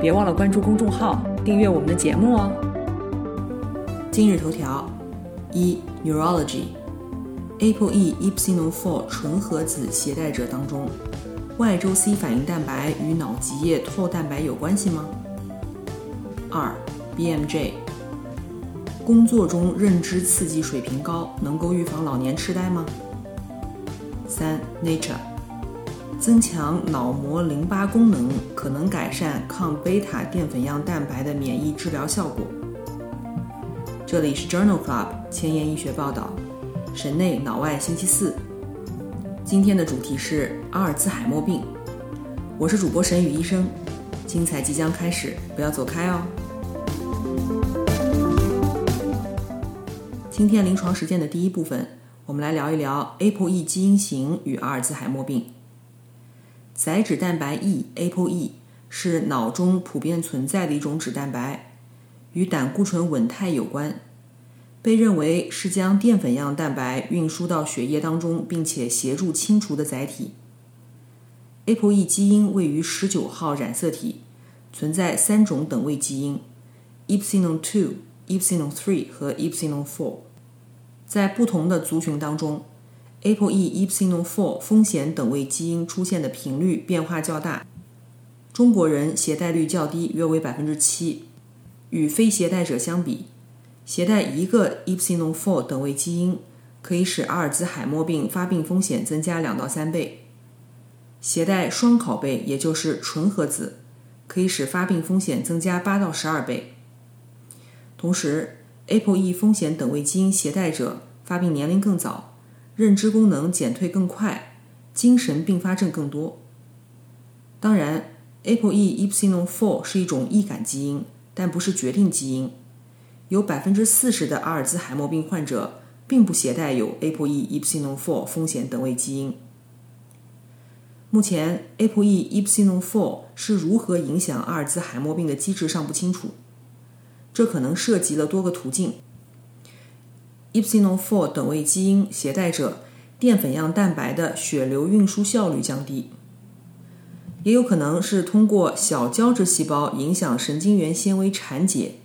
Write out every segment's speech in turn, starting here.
别忘了关注公众号，订阅我们的节目哦。今日头条：一、Neurology，ApoE epsilon four 纯合子携带者当中，外周 C 反应蛋白与脑脊液透蛋白有关系吗？二、BMJ，工作中认知刺激水平高，能够预防老年痴呆吗？三、Nature。增强脑膜淋巴功能，可能改善抗贝塔淀粉样蛋白的免疫治疗效果。这里是 Journal Club 前沿医学报道，神内脑外星期四。今天的主题是阿尔兹海默病。我是主播沈宇医生，精彩即将开始，不要走开哦。今天临床实践的第一部分，我们来聊一聊 ApoE 基因型与阿尔兹海默病。载脂蛋白 E（ApoE） 是脑中普遍存在的一种脂蛋白，与胆固醇稳态有关，被认为是将淀粉样蛋白运输到血液当中，并且协助清除的载体。ApoE 基因位于十九号染色体，存在三种等位基因：epsilon two、epsilon three 和 epsilon four，在不同的族群当中。ApoE epsilon four 风险等位基因出现的频率变化较大，中国人携带率较低，约为百分之七。与非携带者相比，携带一个 epsilon four 等位基因可以使阿尔兹海默病发病风险增加两到三倍；携带双拷贝，也就是纯合子，可以使发病风险增加八到十二倍。同时，ApoE 风险等位基因携带者发病年龄更早。认知功能减退更快，精神并发症更多。当然，ApoE epsilon four 是一种易感基因，但不是决定基因。有百分之四十的阿尔兹海默病患者并不携带有 ApoE epsilon four 风险等位基因。目前，ApoE epsilon four 是如何影响阿尔兹海默病的机制尚不清楚，这可能涉及了多个途径。Epsilon four 等位基因携带者淀粉样蛋白的血流运输效率降低，也有可能是通过小胶质细胞影响神经元纤维产解，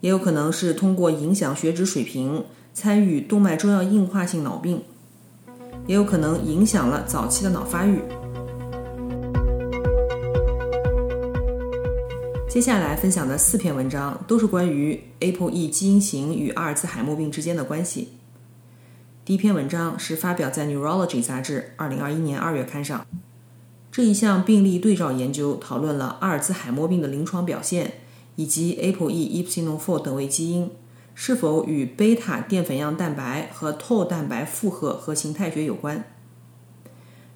也有可能是通过影响血脂水平参与动脉粥样硬化性脑病，也有可能影响了早期的脑发育。接下来分享的四篇文章都是关于 ApoE 基因型与阿尔兹海默病之间的关系。第一篇文章是发表在《Neurology》杂志2021年2月刊上。这一项病例对照研究讨论了阿尔兹海默病的临床表现，以及 ApoE epsilon four 等位基因是否与贝塔淀粉样蛋白和 Tau 蛋白负荷和形态学有关。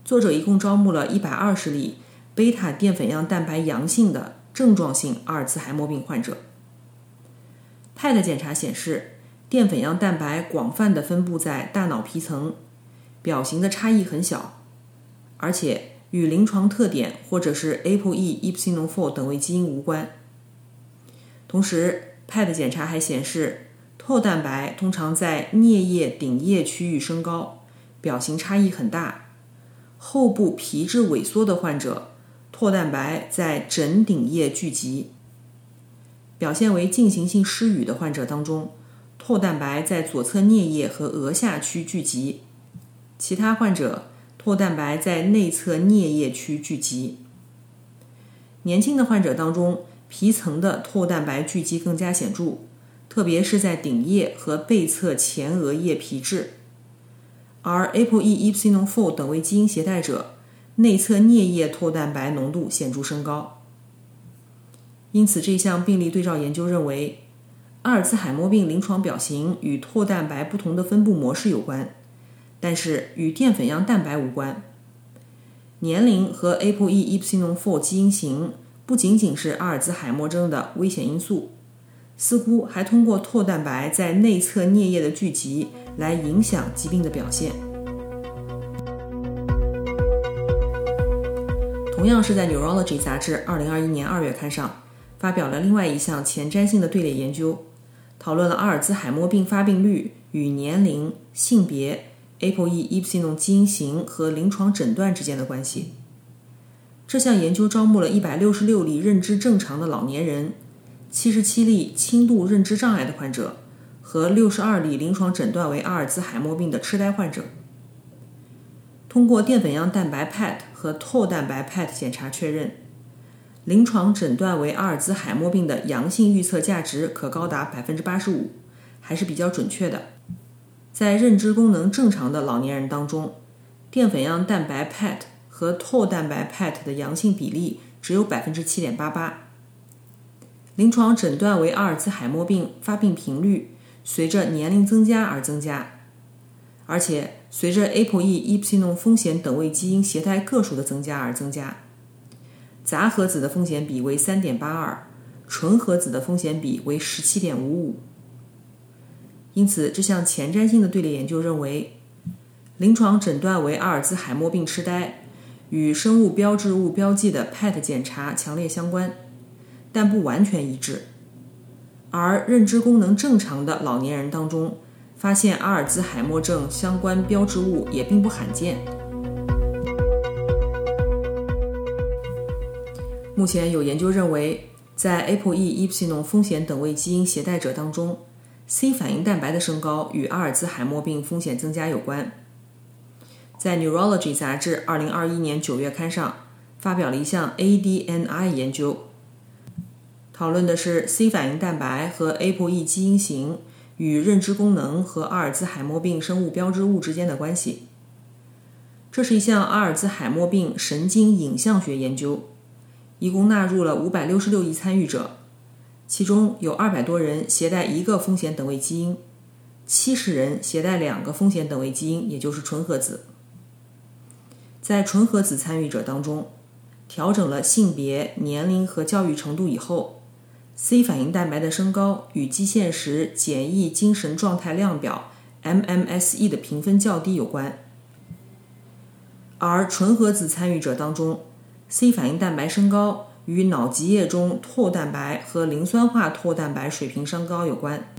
作者一共招募了120例贝塔淀粉样蛋白阳性的。症状性阿尔茨海默病患者，PET 检查显示淀粉样蛋白广泛的分布在大脑皮层，表型的差异很小，而且与临床特点或者是 ApoE epsilon four 等位基因无关。同时，PET 检查还显示透蛋白通常在颞叶顶叶区域升高，表型差异很大，后部皮质萎缩的患者。唾蛋白在枕顶叶聚集，表现为进行性失语的患者当中，唾蛋白在左侧颞叶和额下区聚集；其他患者，唾蛋白在内侧颞叶区聚集。年轻的患者当中，皮层的唾蛋白聚集更加显著，特别是在顶叶和背侧前额叶皮质。而 ApoE epsilon four 等位基因携带者。内侧颞叶唾蛋白浓度显著升高，因此这项病例对照研究认为，阿尔兹海默病临床表型与唾蛋白不同的分布模式有关，但是与淀粉样蛋白无关。年龄和 ApoE epsilon four 基因型不仅仅是阿尔兹海默症的危险因素，似乎还通过唾蛋白在内侧颞叶的聚集来影响疾病的表现。同样是在《Neurology》杂志2021年2月刊上发表了另外一项前瞻性的队列研究，讨论了阿尔兹海默病发病率与年龄、性别、ApoE epsilon 基因型和临床诊断之间的关系。这项研究招募了166例认知正常的老年人、77例轻度认知障碍的患者和62例临床诊断为阿尔兹海默病的痴呆患者。通过淀粉样蛋白 PET 和透蛋白 PET 检查确认，临床诊断为阿尔兹海默病的阳性预测价值可高达百分之八十五，还是比较准确的。在认知功能正常的老年人当中，淀粉样蛋白 PET 和透蛋白 PET 的阳性比例只有百分之七点八八。临床诊断为阿尔兹海默病发病频率随着年龄增加而增加。而且随着 ApoE epsilon 风险等位基因携带个数的增加而增加，杂合子的风险比为3.82，纯合子的风险比为17.55。因此，这项前瞻性的队列研究认为，临床诊断为阿尔兹海默病痴呆与生物标志物标记的 PET 检查强烈相关，但不完全一致。而认知功能正常的老年人当中，发现阿尔兹海默症相关标志物也并不罕见。目前有研究认为，在 ApoE epsilon 风险等位基因携带者当中，C 反应蛋白的升高与阿尔兹海默病风险增加有关。在《Neurology》杂志2021年9月刊上发表了一项 ADNI 研究，讨论的是 C 反应蛋白和 ApoE 基因型。与认知功能和阿尔兹海默病生物标志物之间的关系。这是一项阿尔兹海默病神经影像学研究，一共纳入了五百六十六亿参与者，其中有二百多人携带一个风险等位基因，七十人携带两个风险等位基因，也就是纯合子。在纯合子参与者当中，调整了性别、年龄和教育程度以后。C 反应蛋白的升高与基线时简易精神状态量表 （MMSE） 的评分较低有关，而纯合子参与者当中，C 反应蛋白升高与脑脊液中唾蛋白和磷酸化唾蛋白水平升高有关。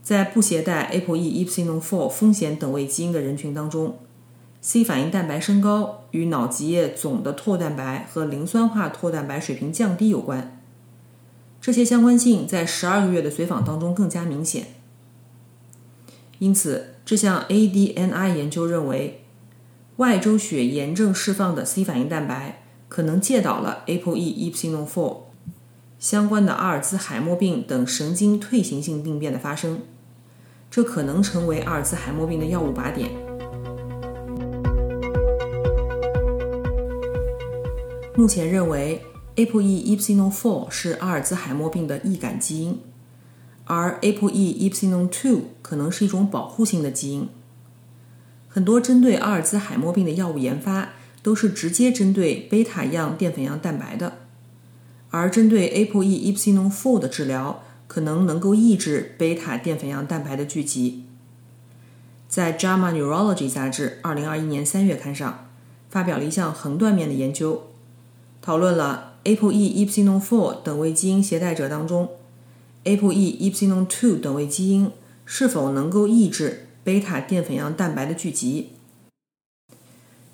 在不携带 ApoE epsilon four 风险等位基因的人群当中，C 反应蛋白升高与脑脊液总的唾蛋白和磷酸化唾蛋白水平降低有关。这些相关性在十二个月的随访当中更加明显，因此这项 ADNI 研究认为，外周血炎症释放的 C 反应蛋白可能介导了 ApoE epsilon four 相关的阿尔兹海默病等神经退行性病变的发生，这可能成为阿尔兹海默病的药物靶点。目前认为。ApoE epsilon four 是阿尔兹海默病的易感基因，而 ApoE epsilon two 可能是一种保护性的基因。很多针对阿尔兹海默病的药物研发都是直接针对贝塔样淀粉样蛋白的，而针对 ApoE epsilon four 的治疗可能能够抑制贝塔淀粉样蛋白的聚集。在《JAMA Neurology》杂志2021年3月刊上发表了一项横断面的研究，讨论了。ApoE epsilon four 等位基因携带者当中，ApoE epsilon two 等位基因是否能够抑制贝塔淀粉样蛋白的聚集？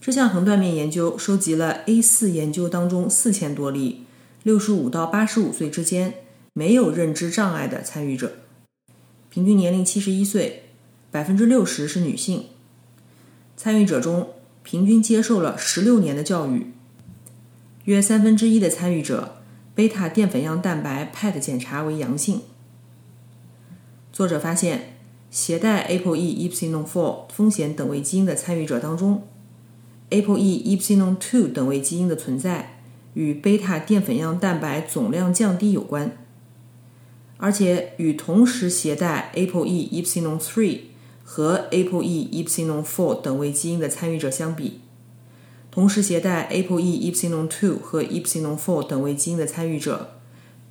这项横断面研究收集了 A 四研究当中四千多例六十五到八十五岁之间没有认知障碍的参与者，平均年龄七十一岁，百分之六十是女性。参与者中平均接受了十六年的教育。约三分之一的参与者贝塔淀粉样蛋白 PET 检查为阳性。作者发现，携带 ApoE epsilon four 风险等位基因的参与者当中，ApoE epsilon two 等位基因的存在与贝塔淀粉样蛋白总量降低有关，而且与同时携带 ApoE epsilon three 和 ApoE epsilon four 等位基因的参与者相比。同时携带 ApoE epsilon two 和 epsilon four 等位基因的参与者，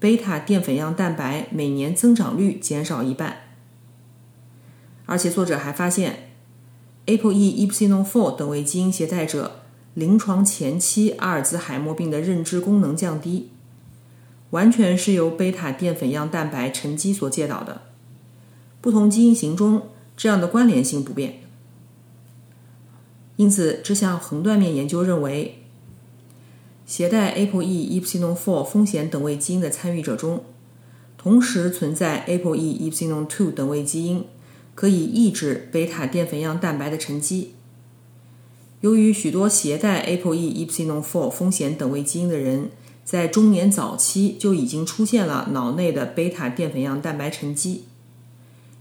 贝塔淀粉样蛋白每年增长率减少一半。而且作者还发现，ApoE epsilon four 等位基因携带者临床前期阿尔兹海默病的认知功能降低，完全是由贝塔淀粉样蛋白沉积所介导的。不同基因型中这样的关联性不变。因此，这项横断面研究认为，携带 ApoE epsilon four 风险等位基因的参与者中，同时存在 ApoE epsilon two 等位基因，可以抑制贝塔淀粉样蛋白的沉积。由于许多携带 ApoE epsilon four 风险等位基因的人，在中年早期就已经出现了脑内的贝塔淀粉样蛋白沉积，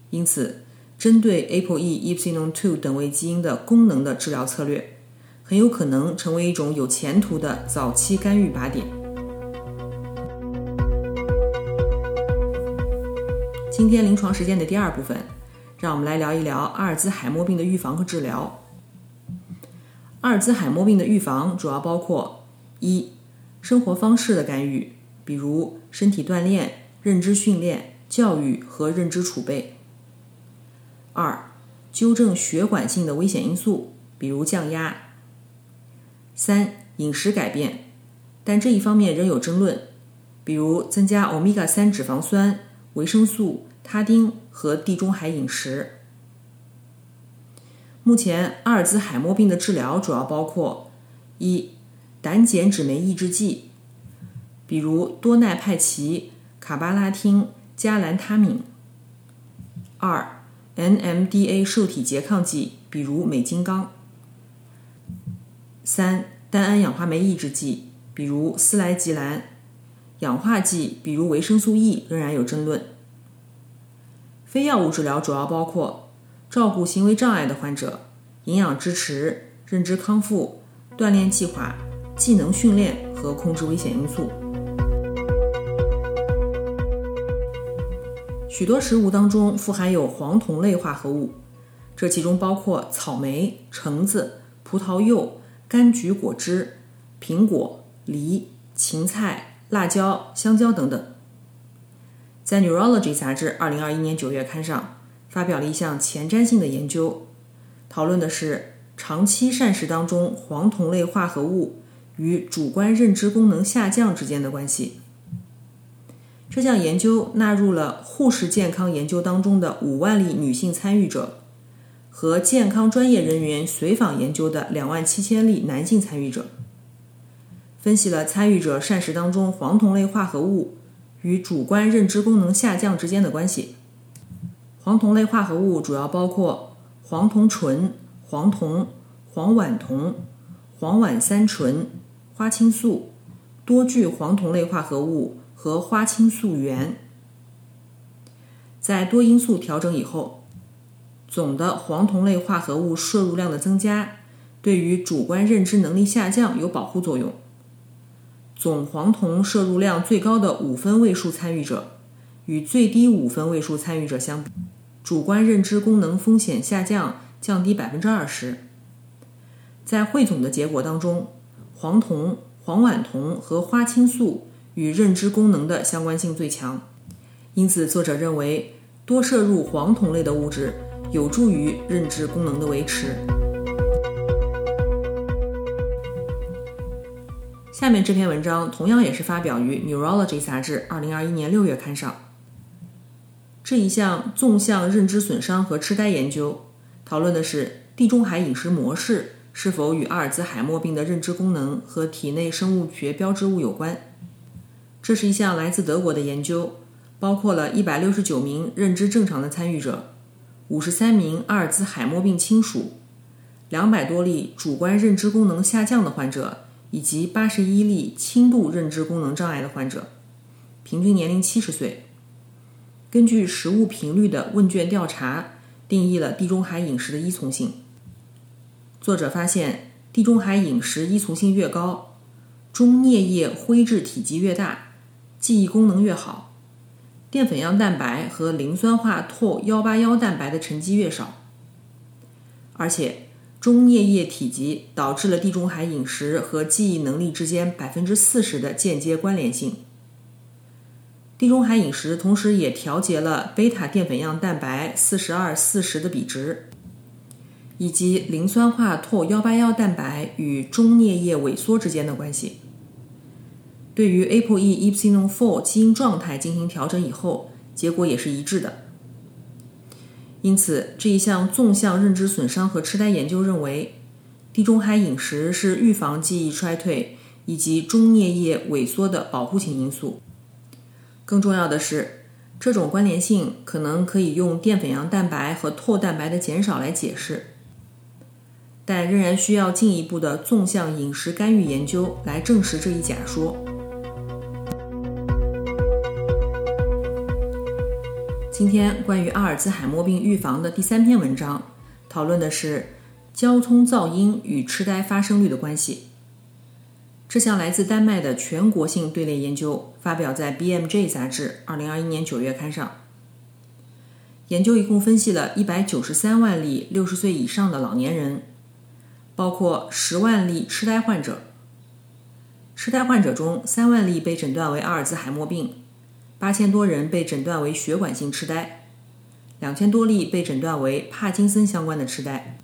因此。针对 ApoE epsilon two 等位基因的功能的治疗策略，很有可能成为一种有前途的早期干预靶点。今天临床实践的第二部分，让我们来聊一聊阿尔兹海默病的预防和治疗。阿尔兹海默病的预防主要包括一、生活方式的干预，比如身体锻炼、认知训练、教育和认知储备。二、纠正血管性的危险因素，比如降压。三、饮食改变，但这一方面仍有争论，比如增加欧米伽三脂肪酸、维生素、他汀和地中海饮食。目前，阿尔兹海默病的治疗主要包括：一、胆碱酯酶抑制剂，比如多奈派奇、卡巴拉汀、加兰他敏；二、NMDA 受体拮抗剂，比如美金刚；三、单胺氧化酶抑制剂，比如司来吉兰；氧化剂，比如维生素 E，仍然有争论。非药物治疗主要包括照顾行为障碍的患者、营养支持、认知康复、锻炼计划、技能训练和控制危险因素。许多食物当中富含有黄酮类化合物，这其中包括草莓、橙子、葡萄柚、柑橘果汁、苹果、梨、芹菜、辣椒、香蕉等等。在《Neurology》杂志2021年9月刊上发表了一项前瞻性的研究，讨论的是长期膳食当中黄酮类化合物与主观认知功能下降之间的关系。这项研究纳入了护士健康研究当中的五万例女性参与者和健康专业人员随访研究的两万七千例男性参与者，分析了参与者膳食当中黄酮类化合物与主观认知功能下降之间的关系。黄酮类化合物主要包括黄酮醇、黄酮、黄烷酮、黄烷三醇、花青素、多聚黄酮类化合物。和花青素源，在多因素调整以后，总的黄酮类化合物摄入量的增加，对于主观认知能力下降有保护作用。总黄酮摄入量最高的五分位数参与者，与最低五分位数参与者相比，主观认知功能风险下降降低百分之二十。在汇总的结果当中，黄酮、黄烷酮和花青素。与认知功能的相关性最强，因此作者认为多摄入黄酮类的物质有助于认知功能的维持。下面这篇文章同样也是发表于《Neurology》杂志二零二一年六月刊上。这一项纵向认知损伤和痴呆研究讨论的是地中海饮食模式是否与阿尔兹海默病的认知功能和体内生物学标志物有关。这是一项来自德国的研究，包括了一百六十九名认知正常的参与者，五十三名阿尔兹海默病亲属，两百多例主观认知功能下降的患者，以及八十一例轻度认知功能障碍的患者，平均年龄七十岁。根据食物频率的问卷调查，定义了地中海饮食的依从性。作者发现，地中海饮食依从性越高，中颞叶灰质体积越大。记忆功能越好，淀粉样蛋白和磷酸化拓幺八幺蛋白的沉积越少，而且中颞叶体积导致了地中海饮食和记忆能力之间百分之四十的间接关联性。地中海饮食同时也调节了贝塔淀粉样蛋白四十二四十的比值，以及磷酸化拓幺八幺蛋白与中颞叶萎缩之间的关系。对于 ApoE epsilon four 基因状态进行调整以后，结果也是一致的。因此，这一项纵向认知损伤和痴呆研究认为，地中海饮食是预防记忆衰退以及中颞叶萎缩的保护性因素。更重要的是，这种关联性可能可以用淀粉样蛋白和拓蛋白的减少来解释，但仍然需要进一步的纵向饮食干预研究来证实这一假说。今天关于阿尔兹海默病预防的第三篇文章，讨论的是交通噪音与痴呆发生率的关系。这项来自丹麦的全国性队列研究发表在《BMJ》杂志2021年9月刊上。研究一共分析了193万例60岁以上的老年人，包括10万例痴呆患者。痴呆患者中，3万例被诊断为阿尔兹海默病。八千多人被诊断为血管性痴呆，两千多例被诊断为帕金森相关的痴呆。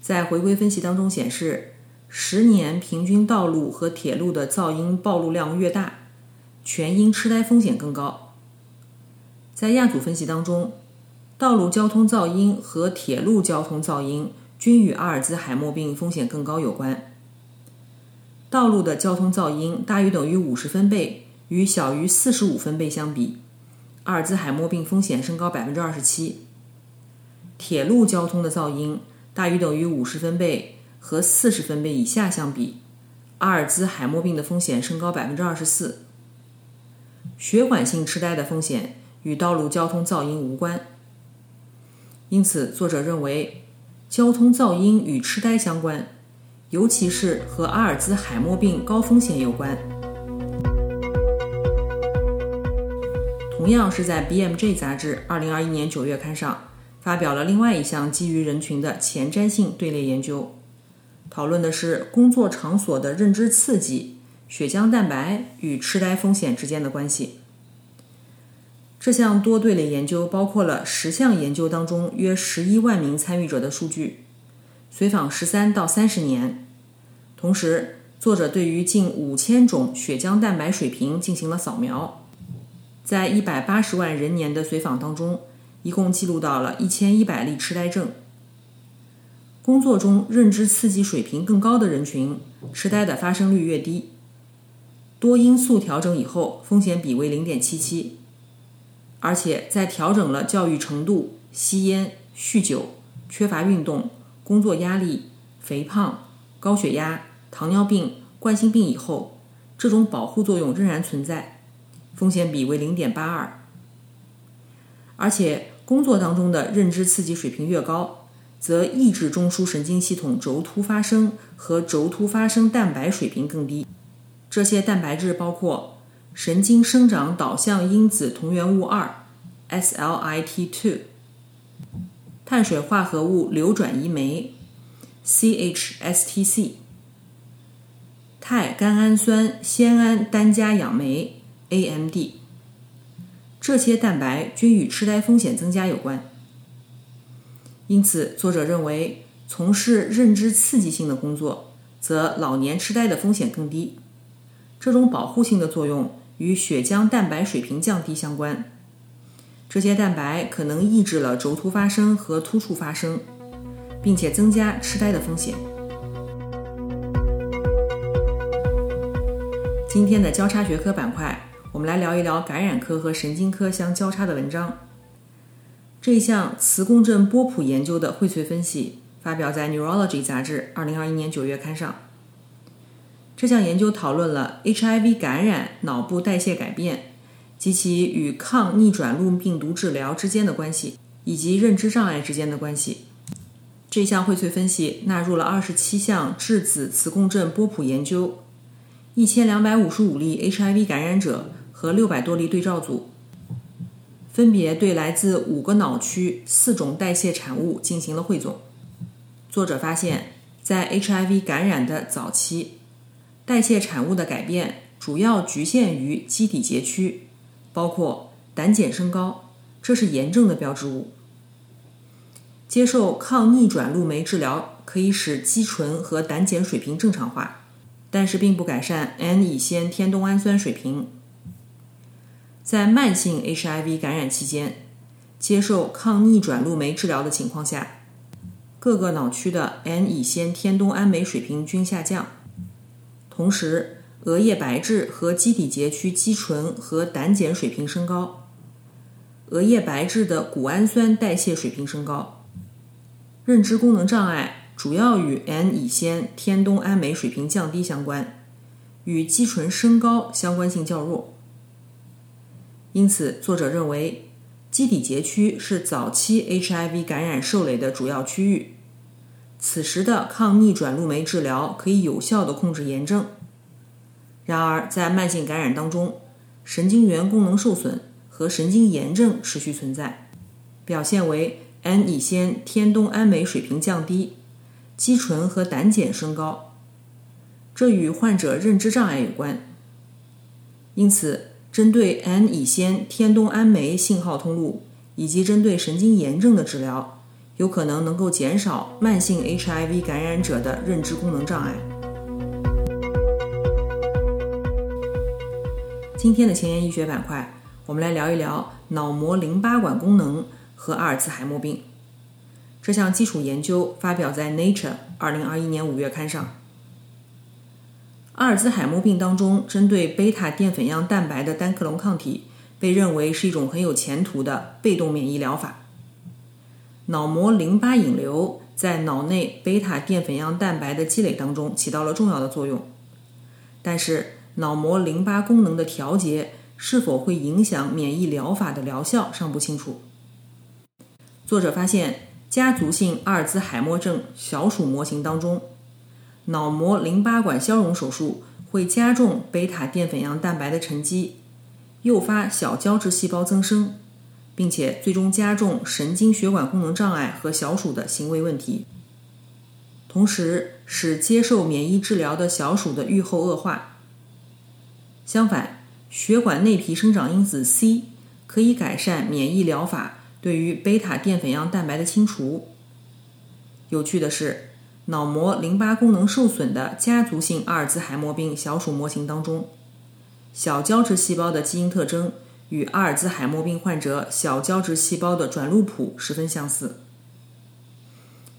在回归分析当中显示，十年平均道路和铁路的噪音暴露量越大，全因痴呆风险更高。在亚组分析当中，道路交通噪音和铁路交通噪音均与阿尔兹海默病风险更高有关。道路的交通噪音大于等于五十分贝。与小于四十五分贝相比，阿尔兹海默病风险升高百分之二十七。铁路交通的噪音大于等于五十分贝和四十分贝以下相比，阿尔兹海默病的风险升高百分之二十四。血管性痴呆的风险与道路交通噪音无关。因此，作者认为交通噪音与痴呆相关，尤其是和阿尔兹海默病高风险有关。同样是在《BMJ》杂志2021年9月刊上发表了另外一项基于人群的前瞻性队列研究，讨论的是工作场所的认知刺激、血浆蛋白与痴呆风险之间的关系。这项多队列研究包括了十项研究当中约11万名参与者的数据，随访13到30年，同时作者对于近5000种血浆蛋白水平进行了扫描。在一百八十万人年的随访当中，一共记录到了一千一百例痴呆症。工作中认知刺激水平更高的人群，痴呆的发生率越低。多因素调整以后，风险比为零点七七。而且在调整了教育程度、吸烟、酗酒、缺乏运动、工作压力、肥胖、高血压、糖尿病、冠心病以后，这种保护作用仍然存在。风险比为零点八二，而且工作当中的认知刺激水平越高，则抑制中枢神经系统轴突发生和轴突发生蛋白水平更低。这些蛋白质包括神经生长导向因子同源物二 （SLIT2）、碳水化合物流转移酶 （CHSTC）、肽甘氨酸酰胺单加氧酶。AMD，这些蛋白均与痴呆风险增加有关。因此，作者认为从事认知刺激性的工作，则老年痴呆的风险更低。这种保护性的作用与血浆蛋白水平降低相关。这些蛋白可能抑制了轴突发生和突触发生，并且增加痴呆的风险。今天的交叉学科板块。我们来聊一聊感染科和神经科相交叉的文章。这一项磁共振波谱研究的荟萃分析发表在《Neurology》杂志2021年9月刊上。这项研究讨论了 HIV 感染脑部代谢改变及其与抗逆转录病毒治疗之间的关系，以及认知障碍之间的关系。这项荟萃分析纳入了27项质子磁共振波谱研究，1255例 HIV 感染者。和六百多例对照组，分别对来自五个脑区四种代谢产物进行了汇总。作者发现，在 HIV 感染的早期，代谢产物的改变主要局限于基底节区，包括胆碱升高，这是炎症的标志物。接受抗逆转录酶治疗可以使肌醇和胆碱水平正常化，但是并不改善 N 乙酰天冬氨酸水平。在慢性 HIV 感染期间，接受抗逆转录酶治疗的情况下，各个脑区的 N 乙酰天冬氨酶水平均下降，同时额叶白质和基底节区肌醇和胆碱水平升高，额叶白质的谷氨酸代谢水平升高。认知功能障碍主要与 N 乙酰天冬氨酶水平降低相关，与肌醇升高相关性较弱。因此，作者认为。基底节区是早期 HIV 感染受累的主要区域，此时的抗逆转录酶治疗可以有效地控制炎症。然而，在慢性感染当中，神经元功能受损和神经炎症持续存在，表现为 N 乙酰天冬氨酶水平降低，肌醇和胆碱升高，这与患者认知障碍有关。因此。针对 N 乙酰天冬氨酶信号通路以及针对神经炎症的治疗，有可能能够减少慢性 HIV 感染者的认知功能障碍。今天的前沿医学板块，我们来聊一聊脑膜淋巴管功能和阿尔茨海默病。这项基础研究发表在《Nature》二零二一年五月刊上。阿尔兹海默病当中，针对贝塔淀粉样蛋白的单克隆抗体被认为是一种很有前途的被动免疫疗法。脑膜淋巴引流在脑内贝塔淀粉样蛋白的积累当中起到了重要的作用，但是脑膜淋巴功能的调节是否会影响免疫疗法的疗效尚不清楚。作者发现，家族性阿尔兹海默症小鼠模型当中。脑膜淋巴管消融手术会加重贝塔淀粉样蛋白的沉积，诱发小胶质细胞增生，并且最终加重神经血管功能障碍和小鼠的行为问题，同时使接受免疫治疗的小鼠的预后恶化。相反，血管内皮生长因子 C 可以改善免疫疗法对于贝塔淀粉样蛋白的清除。有趣的是。脑膜淋巴功能受损的家族性阿尔兹海默病小鼠模型当中，小胶质细胞的基因特征与阿尔兹海默病患者小胶质细胞的转录谱十分相似。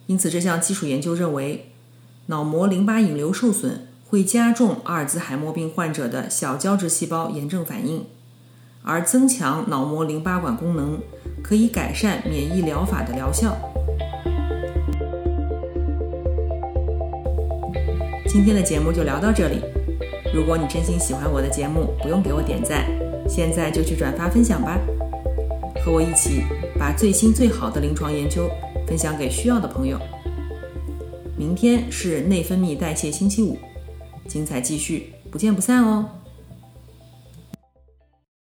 因此，这项基础研究认为，脑膜淋巴引流受损会加重阿尔兹海默病患者的小胶质细胞炎症反应，而增强脑膜淋巴管功能可以改善免疫疗法的疗效。今天的节目就聊到这里。如果你真心喜欢我的节目，不用给我点赞，现在就去转发分享吧，和我一起把最新最好的临床研究分享给需要的朋友。明天是内分泌代谢星期五，精彩继续，不见不散哦。